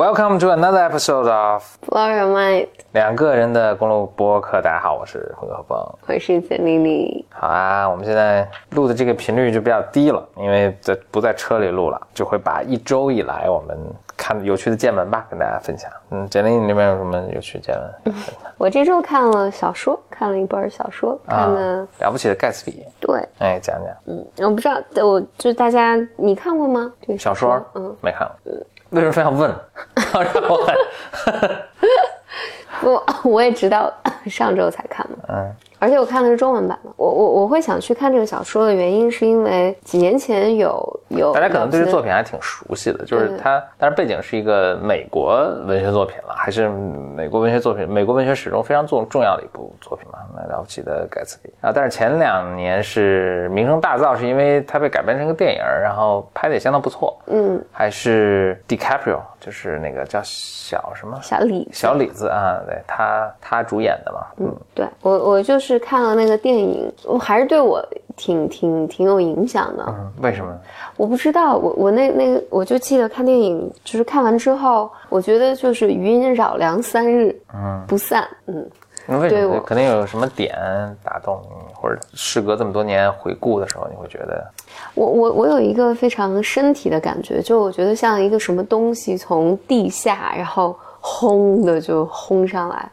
Welcome to another episode of Blow Your Mind，两个人的公路播客。大家好，我是混合风。我是简丽丽。好啊，我们现在录的这个频率就比较低了，因为在不在车里录了，就会把一周以来我们看有趣的见闻吧跟大家分享。嗯，简丽，你那边有什么有趣见闻？我这周看了小说，看了一本小说，看了、了不起的盖茨比，对，哎，讲讲嗯，我不知道，我就大家你看过吗？这个小说，嗯，没看过。为什么非要问？让我很我我也知道，上周才看嘛，嗯而且我看的是中文版的。我我我会想去看这个小说的原因，是因为几年前有有大家可能对这作品还挺熟悉的，就是对它，但是背景是一个美国文学作品了，还是美国文学作品，美国文学史中非常重重要的一部作品嘛，那了不起的盖茨比啊。但是前两年是名声大噪，是因为它被改编成个电影，然后拍的也相当不错，嗯。还是 DiCaprio，就是那个叫小什么？小李小李子啊，对他他主演的嘛，嗯，对我，我就是看了那个电影，我还是对我挺挺挺有影响的。嗯为什么？我不知道，我我那那个，我就记得看电影，就是看完之后，我觉得就是余音绕梁三日，嗯，不散，嗯，那为什么？肯定有什么点打动你，或者事隔这么多年回顾的时候，你会觉得。我我我有一个非常身体的感觉，就我觉得像一个什么东西从地下，然后轰的就轰上来，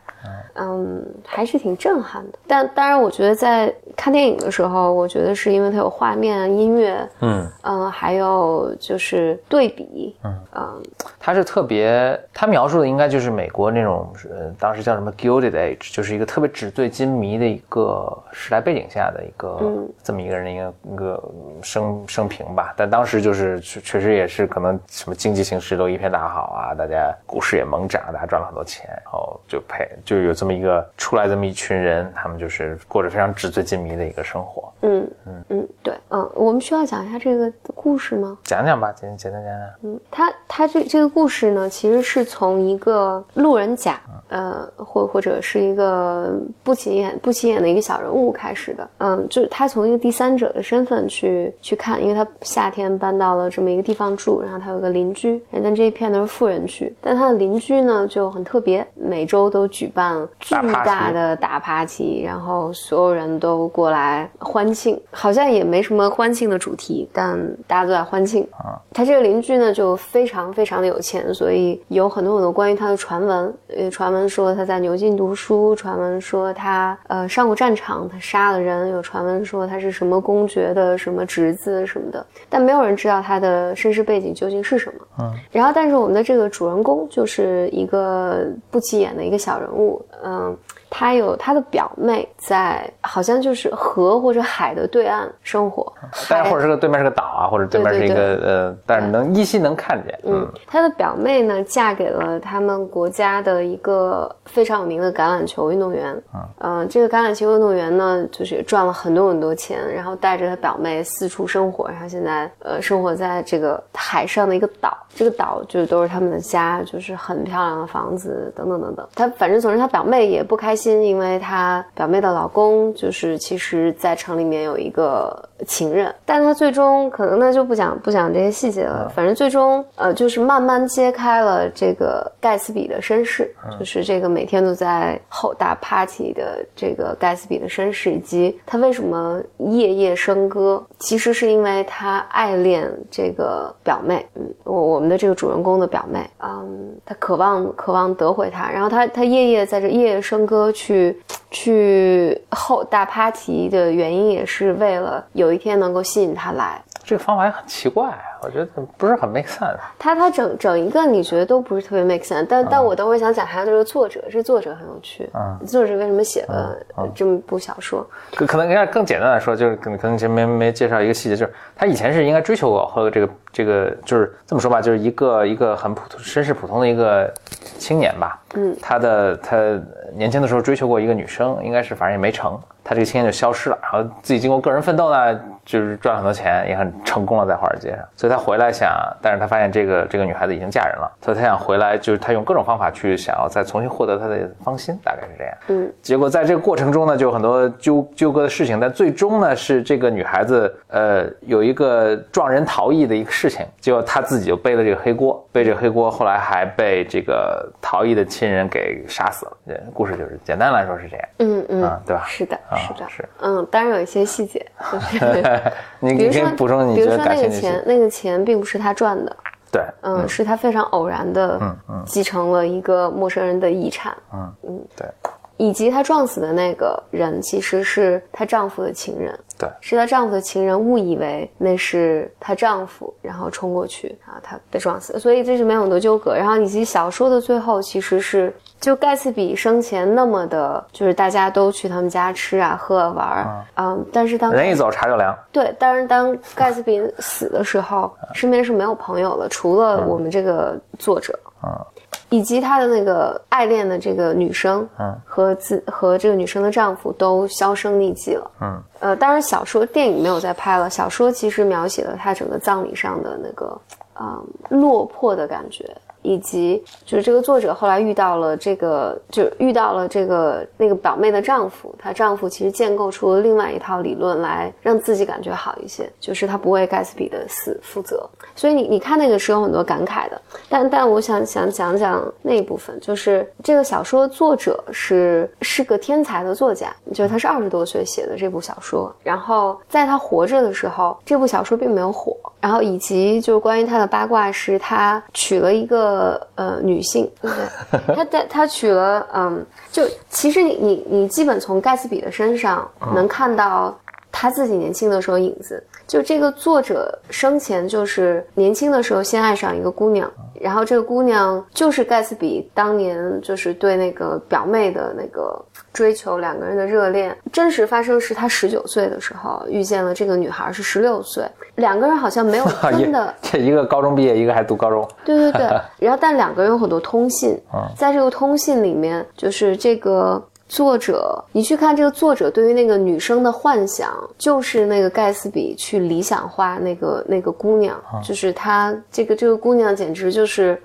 嗯，还是挺震撼的。但当然，我觉得在看电影的时候，我觉得是因为它有画面、音乐，嗯，嗯，还有就是对比，嗯嗯他是特别，他描述的应该就是美国那种，呃，当时叫什么 Gilded Age，就是一个特别纸醉金迷的一个时代背景下的一个、这么一个人的一个一个生生平吧。但当时就是确确实也是可能什么经济形势都一片大好啊，大家股市也猛涨，大家赚了很多钱，然后就配就有这么一个出来这么一群人，他们就是过着非常纸醉金迷的一个生活。嗯嗯嗯，对，嗯，我们需要讲一下这个故事吗？讲讲吧，简简单讲讲。嗯，他他这这个故事呢，其实是从一个路人甲，呃，或或者是一个不起眼不起眼的一个小人物开始的。嗯，就是他从一个第三者的身份去去看，因为他夏天搬到了这么一个地方住，然后他有个邻居，但这一片都是富人区，但他的邻居呢就很特别，每周都举办巨大的大 party，然后所有人都过来欢庆，好像也没什么欢庆的主题，但大家都在欢庆。啊他这个邻居呢就非常非常的有钱，所以有很多很多关于他的传闻。呃，传闻说他在牛津读书，传闻说他呃上过战场，他杀了人，有传闻说他是什么公爵的什么侄子什么的，但没有人知道他的身世背景究竟是什么。嗯，然后但是我们的这个主人公就是一个不起眼的一个小人物，嗯。他有他的表妹在，好像就是河或者海的对岸生活，但是或者是个对面是个岛啊，或者对面是一个对呃，但是能依稀能看见，嗯，他的表妹呢，嫁给了他们国家的一个非常有名的橄榄球运动员。嗯、这个橄榄球运动员呢，就是也赚了很多很多钱，然后带着他表妹四处生活，然后现在呃生活在这个海上的一个岛，这个岛就都是他们的家，就是很漂亮的房子等等等等。他反正总之他表妹也不开心，因为她表妹的老公就是其实在城里面有一个情人，但她最终可能呢就不讲不讲这些细节了，反正最终呃就是慢慢揭开了这个盖茨比的身世，就是这个每天都在吼大 party 的这个盖茨比的身世，以及他为什么夜夜笙歌，其实是因为他爱恋这个表妹，嗯，我我们的这个主人公的表妹，嗯，他渴望渴望得回她，然后他他夜夜在这夜夜笙歌去去后大 party 的原因，也是为了有一天能够吸引他来。这个方法也很奇怪，我觉得不是很 make sense。他他整整一个你觉得都不是特别 make sense，但、但我等会儿想讲他这个作者，这作者很有趣。嗯作者为什么写了这么一部小说？可可能应该更简单的说，就是可能可能前面没介绍一个细节，就是他以前是应该追求过和这个这个，就是这么说吧，就是一个一个很普通身世普通的一个青年吧。嗯，他的他年轻的时候追求过一个女生，应该是反正也没成。他这个青年就消失了，然后自己经过个人奋斗呢，就是赚了很多钱，也很成功了在华尔街上。所以他回来想，但是他发现这个这个女孩子已经嫁人了，所以他想回来，就是他用各种方法去想要再重新获得她的芳心，大概是这样。嗯，结果在这个过程中呢，就有很多纠纠葛的事情，但最终呢是这个女孩子呃有一个撞人逃逸的一个事情，结果她自己就背了这个黑锅，背这个黑锅，后来还被这个逃逸的亲人给杀死了。对，故事就是简单来说是这样。嗯嗯，对吧？是的，是的，是。嗯，当然有一些细节，就是 你比如说补充，你比如说那个钱，那个钱并不是他赚的，对，嗯，是他非常偶然的，继承了一个陌生人的遗产，嗯嗯，对。以及她撞死的那个人，其实是她丈夫的情人。对，是她丈夫的情人误以为那是她丈夫，然后冲过去，然后她被撞死。所以这是没有很多纠葛。然后以及小说的最后，其实是就盖茨比生前那么的，就是大家都去他们家吃啊、喝啊、玩儿，嗯，但是当人一走茶就凉。对，但是当盖茨比死的时候，身边是没有朋友了，除了我们这个作者。嗯。以及他的那个爱恋的这个女生，嗯，和自和这个女生的丈夫都销声匿迹了，嗯，呃，当然小说电影没有再拍了，小说其实描写了他整个葬礼上的那个，啊，落魄的感觉。以及就是这个作者后来遇到了这个，就遇到了这个那个表妹的丈夫，她丈夫其实建构出了另外一套理论来让自己感觉好一些，就是他不为盖茨比的死负责。所以你你看那个是有很多感慨的，但但我想想讲讲那一部分，就是这个小说作者是是个天才的作家，就是他是二十多岁写的这部小说，然后在他活着的时候，这部小说并没有火。然后以及就是关于他的八卦是，他娶了一个呃女性，对不对？他他他娶了嗯，就其实你你你基本从盖茨比的身上能看到他自己年轻的时候影子。就这个作者生前就是年轻的时候先爱上一个姑娘，然后这个姑娘就是盖茨比当年就是对那个表妹的那个追求，两个人的热恋。真实发生是他十九岁的时候遇见了这个女孩是十六岁，两个人好像没有 真的，这一个高中毕业，一个还读高中，对对对，然后但两个人有很多通信，在这个通信里面就是这个。作者，你去看这个作者对于那个女生的幻想，就是那个盖茨比去理想化那个那个姑娘，就是她这个这个姑娘简直就是。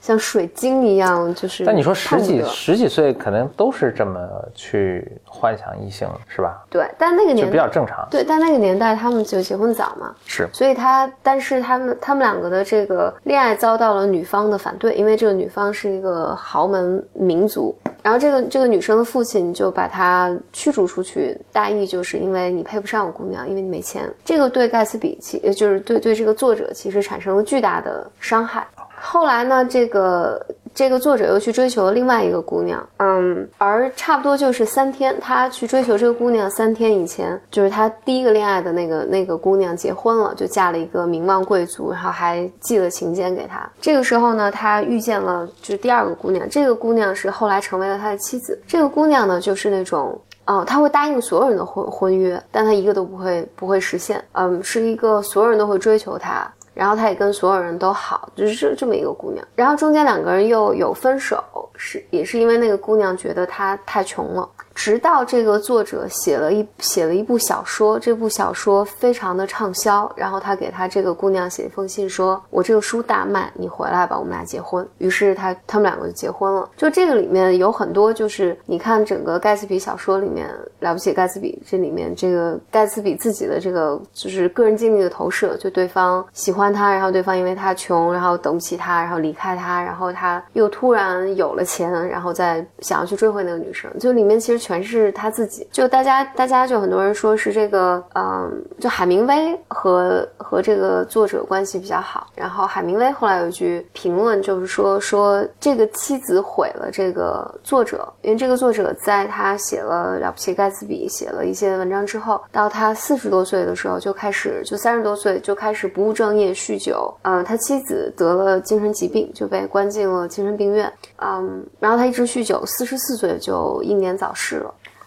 像水晶一样，就是。但你说十几十几岁，可能都是这么去幻想异性，是吧？对，但那个年代比较正常。对，但那个年代他们就结婚早嘛，是。所以他，但是他们他们两个的这个恋爱遭到了女方的反对，因为这个女方是一个豪门民族，然后这个这个女生的父亲就把她驱逐出去，大意就是因为你配不上我姑娘，因为你没钱。这个对盖茨比其就是对对这个作者其实产生了巨大的伤害。后来呢，这个这个作者又去追求了另外一个姑娘，嗯，而差不多就是三天，他去追求这个姑娘三天以前，就是他第一个恋爱的那个那个姑娘结婚了，就嫁了一个名望贵族，然后还寄了请柬给他。这个时候呢，他遇见了就是第二个姑娘，这个姑娘是后来成为了他的妻子。这个姑娘呢，就是那种，哦，他会答应所有人的婚婚约，但他一个都不会不会实现，嗯，是一个所有人都会追求他。然后他也跟所有人都好，就是这这么一个姑娘。然后中间两个人又有分手，是也是因为那个姑娘觉得他太穷了。直到这个作者写了一写了一部小说，这部小说非常的畅销，然后他给他这个姑娘写一封信，说我这个书大卖，你回来吧，我们俩结婚。于是他他们两个就结婚了。就这个里面有很多，就是你看整个盖茨比小说里面了不起，盖茨比这里面这个盖茨比自己的这个就是个人经历的投射，就对方喜欢他，然后对方因为他穷，然后等不起他，然后离开他，然后他又突然有了钱，然后再想要去追回那个女生，就里面其实全。全是他自己，就大家，大家就很多人说是这个，嗯，就海明威和和这个作者关系比较好。然后海明威后来有一句评论，就是说说这个妻子毁了这个作者，因为这个作者在他写了《了不起盖茨比》写了一些文章之后，到他四十多岁的时候就开始，就三十多岁就开始不务正业，酗酒。嗯，他妻子得了精神疾病，就被关进了精神病院。嗯，然后他一直酗酒，四十四岁就英年早逝。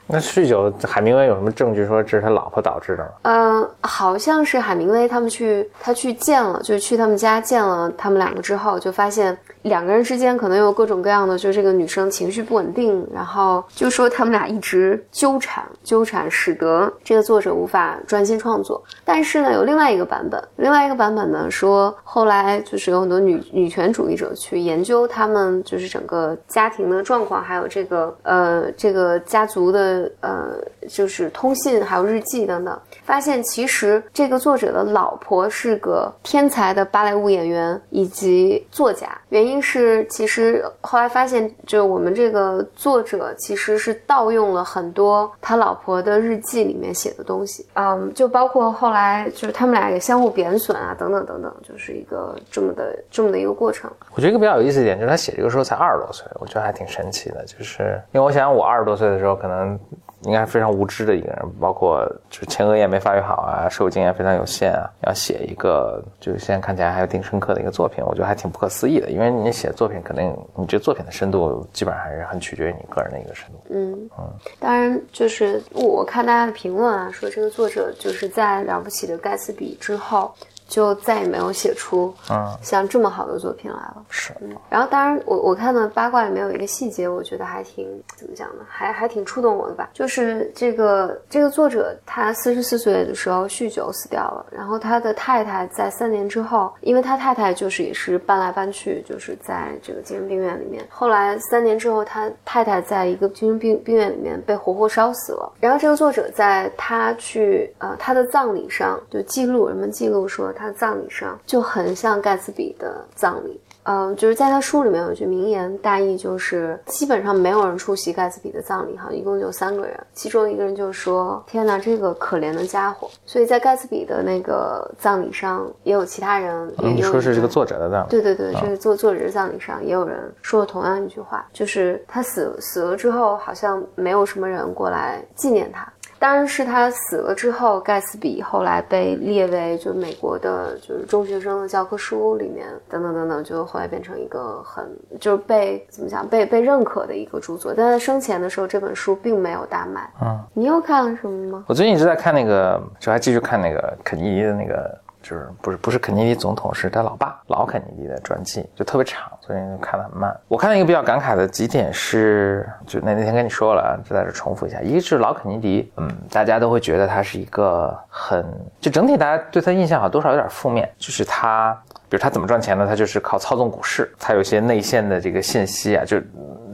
那酗酒，海明威有什么证据说这是他老婆导致的吗？嗯，好像是海明威他们去，他去见了，就是去他们家见了他们两个之后，就发现两个人之间可能有各种各样的，就这个女生情绪不稳定，然后就说他们俩一直纠缠，纠缠，使得这个作者无法专心创作。但是呢，有另外一个版本，另外一个版本呢说，后来就是有很多女女权主义者去研究他们就是整个家庭的状况，还有这个呃这个家族的。呃，就是通信还有日记等等，发现其实这个作者的老婆是个天才的芭蕾舞演员以及作家。原因是，其实后来发现，就我们这个作者其实是盗用了很多他老婆的日记里面写的东西。嗯，就包括后来就是他们俩也相互贬损啊，等等等等，就是一个这么的这么的一个过程。我觉得一个比较有意思一点就是他写这个时候才二十多岁，我觉得还挺神奇的。就是因为我想我二十多岁的时候可能。应该是非常无知的一个人，包括就是前额叶没发育好啊，社会经验非常有限啊，要写一个就是现在看起来还有挺深刻的一个作品，我觉得还挺不可思议的。因为你写作品，肯定你这作品的深度基本上还是很取决于你个人的一个深度。嗯嗯，当然就是我看大家的评论啊，说这个作者就是在了不起的盖茨比之后。就再也没有写出嗯像这么好的作品来了。是，然后当然我我看到八卦里面有一个细节，我觉得还挺怎么讲呢？还还挺触动我的吧。就是这个这个作者他四十四岁的时候酗酒死掉了，然后他的太太在三年之后，因为他太太就是也是搬来搬去，就是在这个精神病院里面。后来三年之后，他太太在一个精神病病院里面被活活烧死了。然后这个作者在他去呃他的葬礼上就记录，人们记录说他。他葬礼上就很像盖茨比的葬礼，嗯，就是在他书里面有一句名言，大意就是基本上没有人出席盖茨比的葬礼，哈，一共就三个人，其中一个人就说：“天哪，这个可怜的家伙。”所以在盖茨比的那个葬礼上也有其他人，你说是这个作者的葬礼？对对对，这个作作者的葬礼上也有人说了同样一句话，就是他死死了之后，好像没有什么人过来纪念他。当然是他死了之后，盖茨比后来被列为就美国的，就是中学生的教科书里面，等等等等，就后来变成一个很就是被怎么讲被被认可的一个著作。但在生前的时候，这本书并没有大卖。嗯，你又看了什么吗？我最近一直在看那个，就还继续看那个肯尼迪的那个。就是不是不是肯尼迪总统，是他老爸老肯尼迪的传记，就特别长，所以看得很慢。我看到一个比较感慨的几点是，就那那天跟你说了，就在这重复一下。一个是老肯尼迪，嗯，大家都会觉得他是一个很，就整体大家对他印象好多少有点负面，就是他，就是他怎么赚钱呢？他就是靠操纵股市，他有一些内线的这个信息啊，就。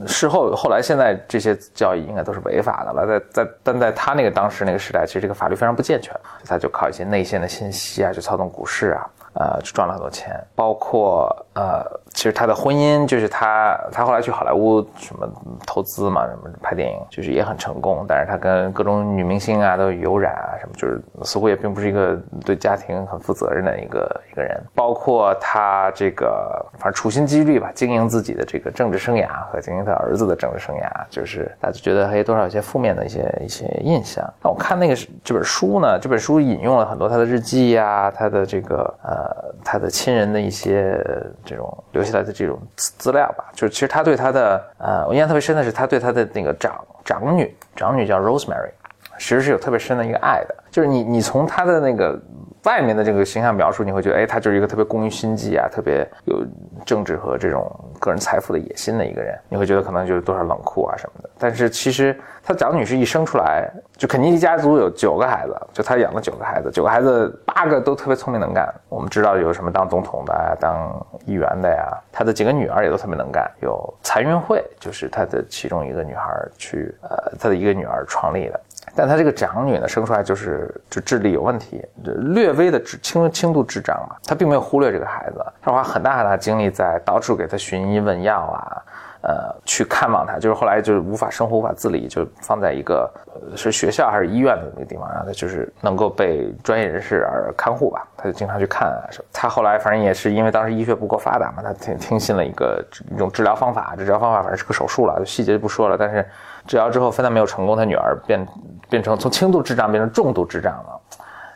事后后来现在这些交易应该都是违法的了，在在但在他那个当时那个时代，其实这个法律非常不健全，他就靠一些内线的信息啊，去操纵股市啊。呃，赚了很多钱，包括呃，其实他的婚姻就是他，他后来去好莱坞什么投资嘛，什么拍电影，就是也很成功。但是他跟各种女明星啊都有染啊，什么就是似乎也并不是一个对家庭很负责任的一个一个人。包括他这个反正处心积虑吧，经营自己的这个政治生涯和经营他儿子的政治生涯，就是大家觉得还有多少有些负面的一些一些印象。那我看那个这本书呢，这本书引用了很多他的日记呀，他的这个。呃，他的亲人的一些这种留下来的这种资料吧，就是其实他对他的呃，我印象特别深的是他对他的那个长长女，长女叫 Rosemary，其实是有特别深的一个爱的，就是你你从他的那个。外面的这个形象描述，你会觉得，哎，他就是一个特别工于心计啊，特别有政治和这种个人财富的野心的一个人。你会觉得可能就是多少冷酷啊什么的。但是其实他长女是一生出来，就肯尼迪家族有九个孩子，就他养了九个孩子，九个孩子八个都特别聪明能干。我们知道有什么当总统的啊，当议员的呀。他的几个女儿也都特别能干，有残运会，就是他的其中一个女孩去，呃，他的一个女儿创立的。但他这个长女呢，生出来就是就智力有问题，略微的智轻轻度智障嘛。他并没有忽略这个孩子，他花很大很大精力在到处给他寻医问药啊，呃，去看望他。就是后来就是无法生活无法自理，就放在一个是学校还是医院的那个地方，让他就是能够被专业人士而看护吧。他就经常去看啊什么。他后来反正也是因为当时医学不够发达嘛，他听听信了一个一种治疗方法，治疗方法反正是个手术了，细节就不说了。但是治疗之后非但没有成功，他女儿变。变成从轻度智障变成重度智障了，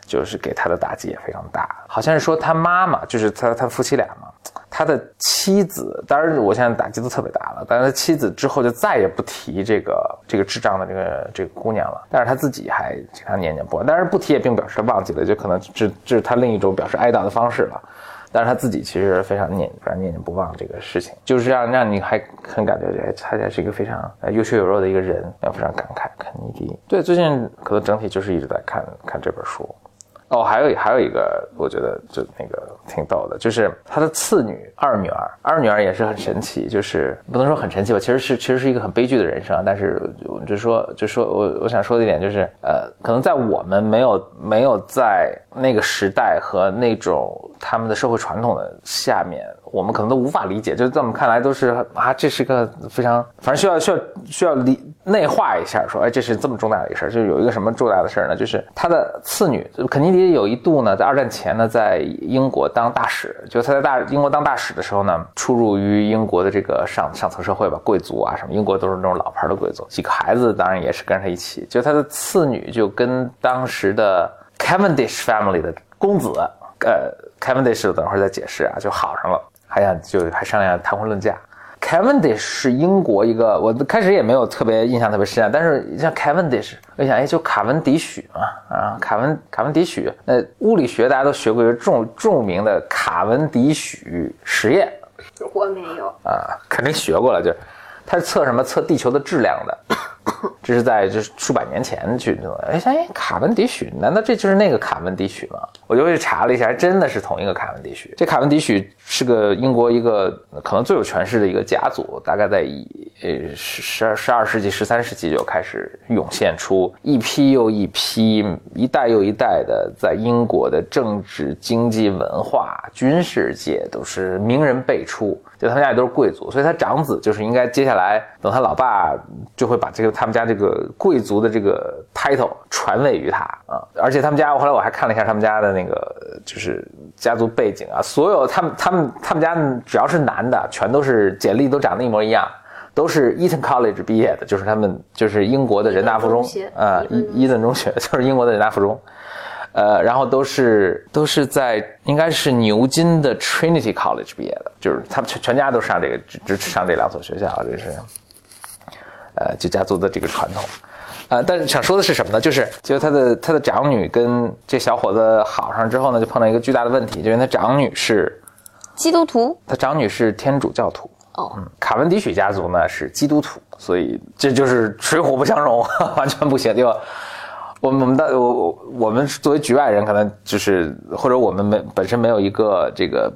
就是给他的打击也非常大。好像是说他妈妈，就是他他夫妻俩嘛。他的妻子，当然我现在打击都特别大了，但是他妻子之后就再也不提这个这个智障的这个这个姑娘了，但是他自己还经常念念不忘，但是不提也并不表示他忘记了，就可能这这是他另一种表示哀悼的方式了。但是他自己其实非常念，非常念念不忘这个事情，就是让让你还很感觉，哎，他也是一个非常呃有血有肉的一个人，要非常感慨。肯尼迪，对，最近可能整体就是一直在看看这本书。哦，还有还有一个，我觉得就那个挺逗的，就是他的次女二女儿，二女儿也是很神奇，就是不能说很神奇吧，其实是其实是一个很悲剧的人生。但是就说就说我我想说的一点就是，呃，可能在我们没有没有在那个时代和那种他们的社会传统的下面。我们可能都无法理解，就是在我们看来都是啊，这是个非常，反正需要需要需要理内化一下，说哎，这是这么重大的一个事儿，就是有一个什么重大的事儿呢？就是他的次女肯尼迪有一度呢，在二战前呢，在英国当大使，就他在大英国当大使的时候呢，出入于英国的这个上上层社会吧，贵族啊什么，英国都是那种老牌的贵族，几个孩子当然也是跟着他一起，就他的次女就跟当时的 Cavendish family 的公子，呃，Cavendish 等会儿再解释啊，就好上了。还想就还商量谈婚论嫁，Cavendish 是英国一个，我开始也没有特别印象特别深啊，但是像 Cavendish，我想哎就卡文迪许嘛，啊卡文卡文迪许，那物理学大家都学过一个著著名的卡文迪许实验，我没有啊，肯定学过了，就是他是测什么测地球的质量的。这是在就是数百年前去的。哎，哎，卡文迪许，难道这就是那个卡文迪许吗？我就去查了一下，还真的是同一个卡文迪许。这卡文迪许是个英国一个可能最有权势的一个家族，大概在一呃十十二十二世纪、十三世纪就开始涌现出一批又一批、一代又一代的在英国的政治、经济、文化、军事界都是名人辈出。就他们家也都是贵族，所以他长子就是应该接下来等他老爸就会把这个他们家这个贵族的这个 title 传位于他啊。而且他们家后来我还看了一下他们家的那个就是家族背景啊，所有他们他们他们家只要是男的，全都是简历都长得一模一样，都是 Eton College 毕业的，就是他们就是英国的人大附中啊，伊伊顿中学 就是英国的人大附中。呃，然后都是都是在应该是牛津的 Trinity College 毕业的，就是他们全全家都上这个只只上这两所学校，这是，呃，就家族的这个传统，呃，但是想说的是什么呢？就是就他的他的长女跟这小伙子好上之后呢，就碰到一个巨大的问题，就是他长女是基督徒，他长女是天主教徒，哦，嗯，卡文迪许家族呢是基督徒，所以这就是水火不相容，完全不行，就。我们我们的我我们作为局外人，可能就是或者我们没本身没有一个这个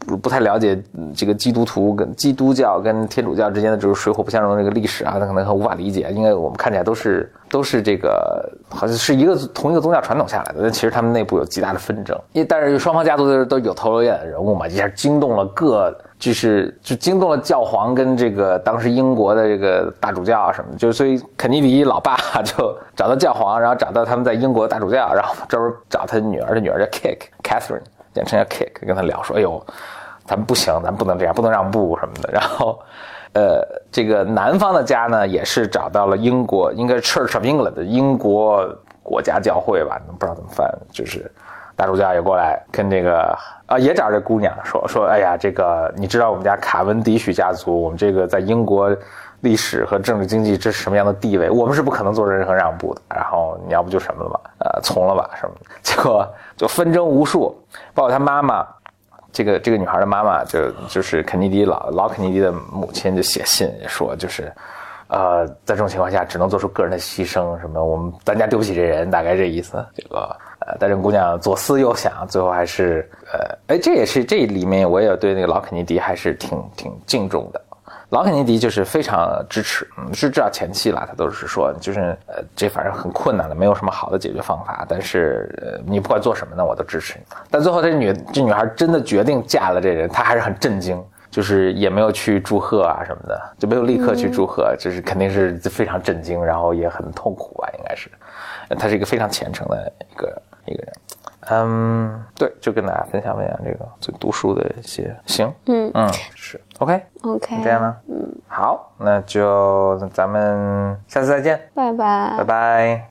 不不太了解这个基督徒跟基督教跟天主教之间的这种水火不相容的这个历史啊，他可能很无法理解，因为我们看起来都是都是这个好像是一个同一个宗教传统下来的，但其实他们内部有极大的纷争。因但是双方家族都都有头有脸的人物嘛，一下惊动了各。就是就惊动了教皇跟这个当时英国的这个大主教啊什么，就所以肯尼迪老爸就找到教皇，然后找到他们在英国的大主教，然后专门找他女儿，他女儿叫 Kick Catherine，简称叫 Kick，跟他聊说，哎呦，咱们不行，咱不能这样，不能让步什么的。然后，呃，这个男方的家呢，也是找到了英国，应该是 Church of England 的英国国家教会吧，不知道怎么翻，就是大主教也过来跟这个。啊，也找这姑娘说说，哎呀，这个你知道我们家卡文迪许家族，我们这个在英国历史和政治经济这是什么样的地位？我们是不可能做任何让步的。然后你要不就什么了吧，呃，从了吧什么？结果就纷争无数，包括他妈妈，这个这个女孩的妈妈就就是肯尼迪老老肯尼迪的母亲就写信说，就是，呃，在这种情况下只能做出个人的牺牲，什么我们咱家丢不起这人，大概这意思。这个。但这姑娘左思右想，最后还是呃，哎，这也是这里面我也对那个老肯尼迪还是挺挺敬重的。老肯尼迪就是非常支持，嗯，是知道前期了，他都是说，就是呃，这反正很困难了，没有什么好的解决方法。但是呃，你不管做什么呢，我都支持你。但最后这女这女孩真的决定嫁了这人，她还是很震惊，就是也没有去祝贺啊什么的，就没有立刻去祝贺，就是肯定是非常震惊，然后也很痛苦吧，应该是。她是一个非常虔诚的一个。一个人，嗯，对，就跟大家分享分享这个就读书的一些，行，嗯。嗯，是，OK，OK，这样呢，嗯，好，那就咱们下次再见，拜拜，拜拜。